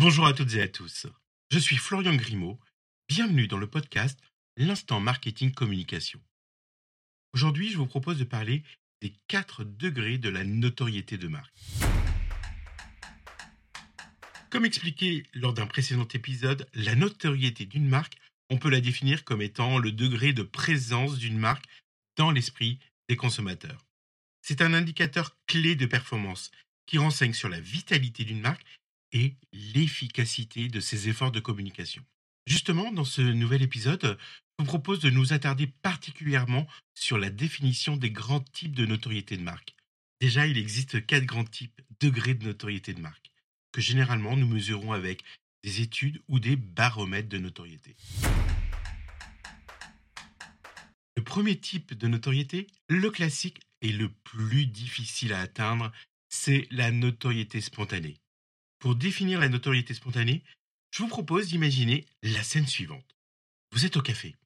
Bonjour à toutes et à tous. Je suis Florian Grimaud. Bienvenue dans le podcast L'instant marketing communication. Aujourd'hui, je vous propose de parler des 4 degrés de la notoriété de marque. Comme expliqué lors d'un précédent épisode, la notoriété d'une marque, on peut la définir comme étant le degré de présence d'une marque dans l'esprit des consommateurs. C'est un indicateur clé de performance qui renseigne sur la vitalité d'une marque et l'efficacité de ses efforts de communication. Justement, dans ce nouvel épisode, je vous propose de nous attarder particulièrement sur la définition des grands types de notoriété de marque. Déjà, il existe quatre grands types degrés de notoriété de marque, que généralement nous mesurons avec des études ou des baromètres de notoriété. Le premier type de notoriété, le classique et le plus difficile à atteindre, c'est la notoriété spontanée. Pour définir la notoriété spontanée, je vous propose d'imaginer la scène suivante. Vous êtes au café,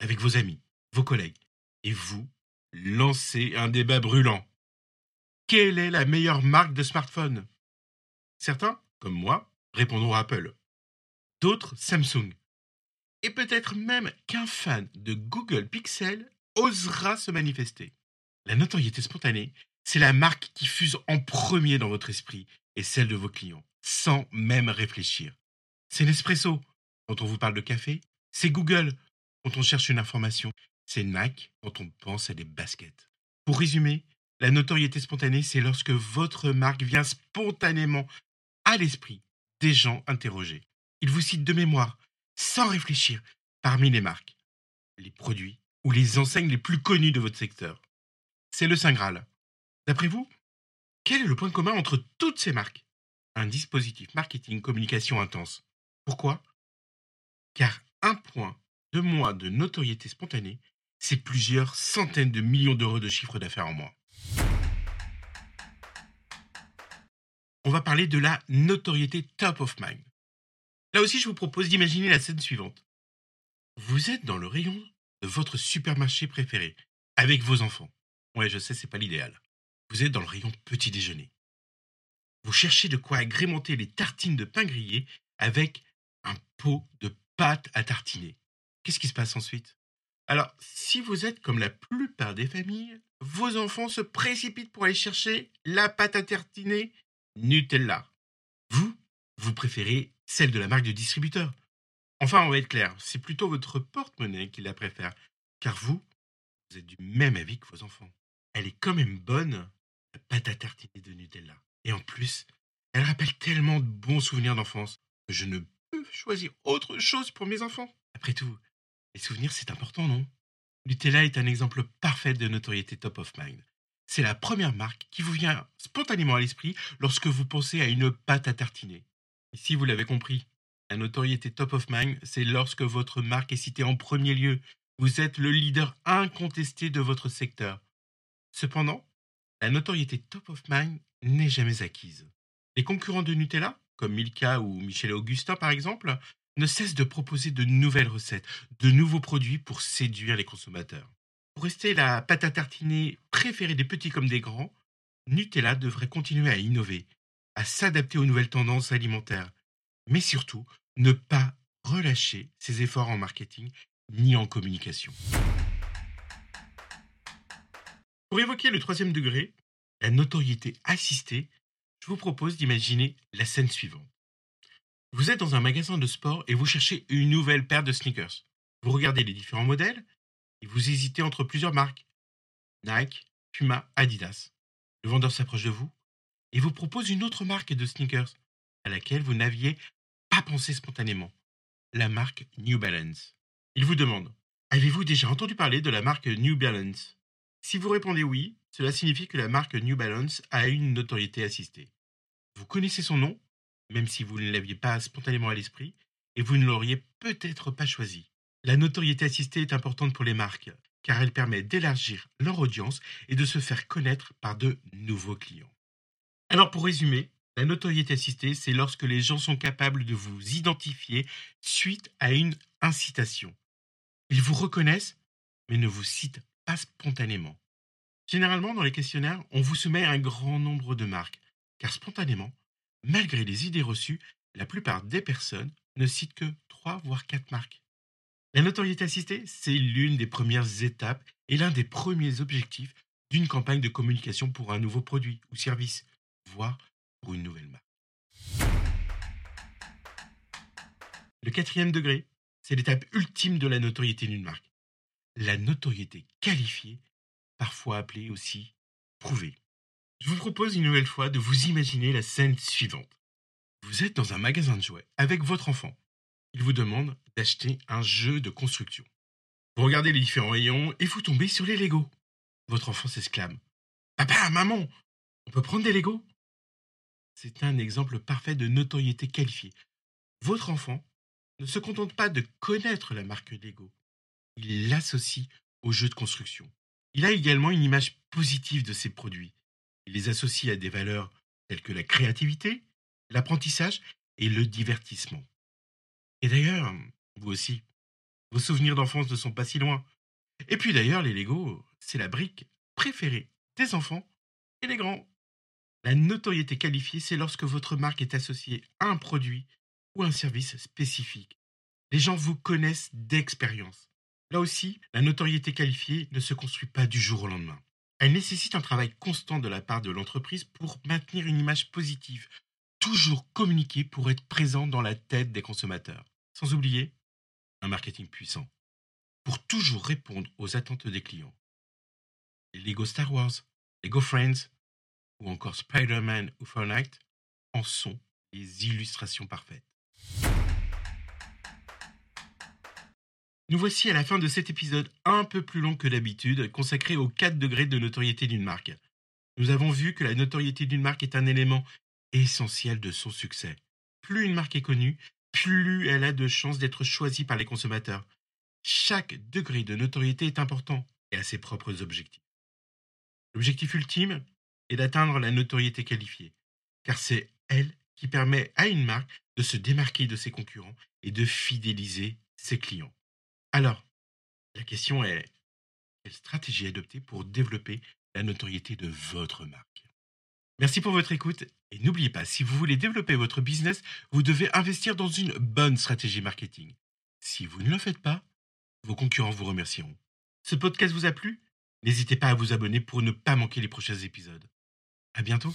avec vos amis, vos collègues, et vous lancez un débat brûlant. Quelle est la meilleure marque de smartphone? Certains, comme moi, répondront Apple. D'autres, Samsung. Et peut-être même qu'un fan de Google Pixel osera se manifester. La notoriété spontanée, c'est la marque qui fuse en premier dans votre esprit et celle de vos clients, sans même réfléchir. C'est Nespresso quand on vous parle de café, c'est Google quand on cherche une information, c'est Nike quand on pense à des baskets. Pour résumer, la notoriété spontanée, c'est lorsque votre marque vient spontanément à l'esprit des gens interrogés. Ils vous citent de mémoire, sans réfléchir, parmi les marques, les produits ou les enseignes les plus connues de votre secteur. C'est le Saint Graal. D'après vous, quel est le point commun entre toutes ces marques? Un dispositif marketing communication intense. Pourquoi? Car un point de mois de notoriété spontanée, c'est plusieurs centaines de millions d'euros de chiffre d'affaires en mois. On va parler de la notoriété top of mind. Là aussi, je vous propose d'imaginer la scène suivante. Vous êtes dans le rayon de votre supermarché préféré, avec vos enfants. Ouais, je sais, c'est pas l'idéal. Vous êtes dans le rayon petit déjeuner. Vous cherchez de quoi agrémenter les tartines de pain grillé avec un pot de pâte à tartiner. Qu'est-ce qui se passe ensuite? Alors, si vous êtes comme la plupart des familles, vos enfants se précipitent pour aller chercher la pâte à tartiner Nutella. Vous, vous préférez celle de la marque de distributeur. Enfin, on va être clair, c'est plutôt votre porte-monnaie qui la préfère, car vous, vous êtes du même avis que vos enfants. Elle est quand même bonne, la pâte à tartiner de Nutella. Et en plus, elle rappelle tellement de bons souvenirs d'enfance que je ne peux choisir autre chose pour mes enfants. Après tout, les souvenirs, c'est important, non? Nutella est un exemple parfait de notoriété top of mind. C'est la première marque qui vous vient spontanément à l'esprit lorsque vous pensez à une pâte à tartiner. Ici, vous l'avez compris, la notoriété top of mind, c'est lorsque votre marque est citée en premier lieu. Vous êtes le leader incontesté de votre secteur. Cependant, la notoriété top of mind n'est jamais acquise. Les concurrents de Nutella, comme Milka ou Michel Augustin par exemple, ne cessent de proposer de nouvelles recettes, de nouveaux produits pour séduire les consommateurs. Pour rester la pâte à tartiner préférée des petits comme des grands, Nutella devrait continuer à innover, à s'adapter aux nouvelles tendances alimentaires, mais surtout ne pas relâcher ses efforts en marketing ni en communication. Pour évoquer le troisième degré, la notoriété assistée, je vous propose d'imaginer la scène suivante. Vous êtes dans un magasin de sport et vous cherchez une nouvelle paire de sneakers. Vous regardez les différents modèles et vous hésitez entre plusieurs marques. Nike, Puma, Adidas. Le vendeur s'approche de vous et vous propose une autre marque de sneakers à laquelle vous n'aviez pas pensé spontanément. La marque New Balance. Il vous demande Avez-vous déjà entendu parler de la marque New Balance? Si vous répondez oui, cela signifie que la marque New Balance a une notoriété assistée. Vous connaissez son nom même si vous ne l'aviez pas spontanément à l'esprit, et vous ne l'auriez peut-être pas choisi. La notoriété assistée est importante pour les marques, car elle permet d'élargir leur audience et de se faire connaître par de nouveaux clients. Alors pour résumer, la notoriété assistée, c'est lorsque les gens sont capables de vous identifier suite à une incitation. Ils vous reconnaissent, mais ne vous citent spontanément. Généralement, dans les questionnaires, on vous soumet un grand nombre de marques, car spontanément, Malgré les idées reçues, la plupart des personnes ne citent que 3 voire 4 marques. La notoriété assistée, c'est l'une des premières étapes et l'un des premiers objectifs d'une campagne de communication pour un nouveau produit ou service, voire pour une nouvelle marque. Le quatrième degré, c'est l'étape ultime de la notoriété d'une marque. La notoriété qualifiée, parfois appelée aussi prouvée. Je vous propose une nouvelle fois de vous imaginer la scène suivante. Vous êtes dans un magasin de jouets avec votre enfant. Il vous demande d'acheter un jeu de construction. Vous regardez les différents rayons et vous tombez sur les Legos. Votre enfant s'exclame. Papa, maman, on peut prendre des Legos C'est un exemple parfait de notoriété qualifiée. Votre enfant ne se contente pas de connaître la marque Lego. Il l'associe au jeu de construction. Il a également une image positive de ses produits. Il les associe à des valeurs telles que la créativité, l'apprentissage et le divertissement. Et d'ailleurs, vous aussi, vos souvenirs d'enfance ne sont pas si loin. Et puis d'ailleurs, les Lego, c'est la brique préférée des enfants et des grands. La notoriété qualifiée, c'est lorsque votre marque est associée à un produit ou un service spécifique. Les gens vous connaissent d'expérience. Là aussi, la notoriété qualifiée ne se construit pas du jour au lendemain. Elle nécessite un travail constant de la part de l'entreprise pour maintenir une image positive, toujours communiquer pour être présent dans la tête des consommateurs. Sans oublier un marketing puissant, pour toujours répondre aux attentes des clients. Les Lego Star Wars, Lego Friends ou encore Spider-Man ou Fortnite en sont les illustrations parfaites. Nous voici à la fin de cet épisode un peu plus long que d'habitude, consacré aux 4 degrés de notoriété d'une marque. Nous avons vu que la notoriété d'une marque est un élément essentiel de son succès. Plus une marque est connue, plus elle a de chances d'être choisie par les consommateurs. Chaque degré de notoriété est important et a ses propres objectifs. L'objectif ultime est d'atteindre la notoriété qualifiée, car c'est elle qui permet à une marque de se démarquer de ses concurrents et de fidéliser ses clients. Alors, la question est, quelle stratégie adopter pour développer la notoriété de votre marque? Merci pour votre écoute et n'oubliez pas, si vous voulez développer votre business, vous devez investir dans une bonne stratégie marketing. Si vous ne le faites pas, vos concurrents vous remercieront. Ce podcast vous a plu? N'hésitez pas à vous abonner pour ne pas manquer les prochains épisodes. À bientôt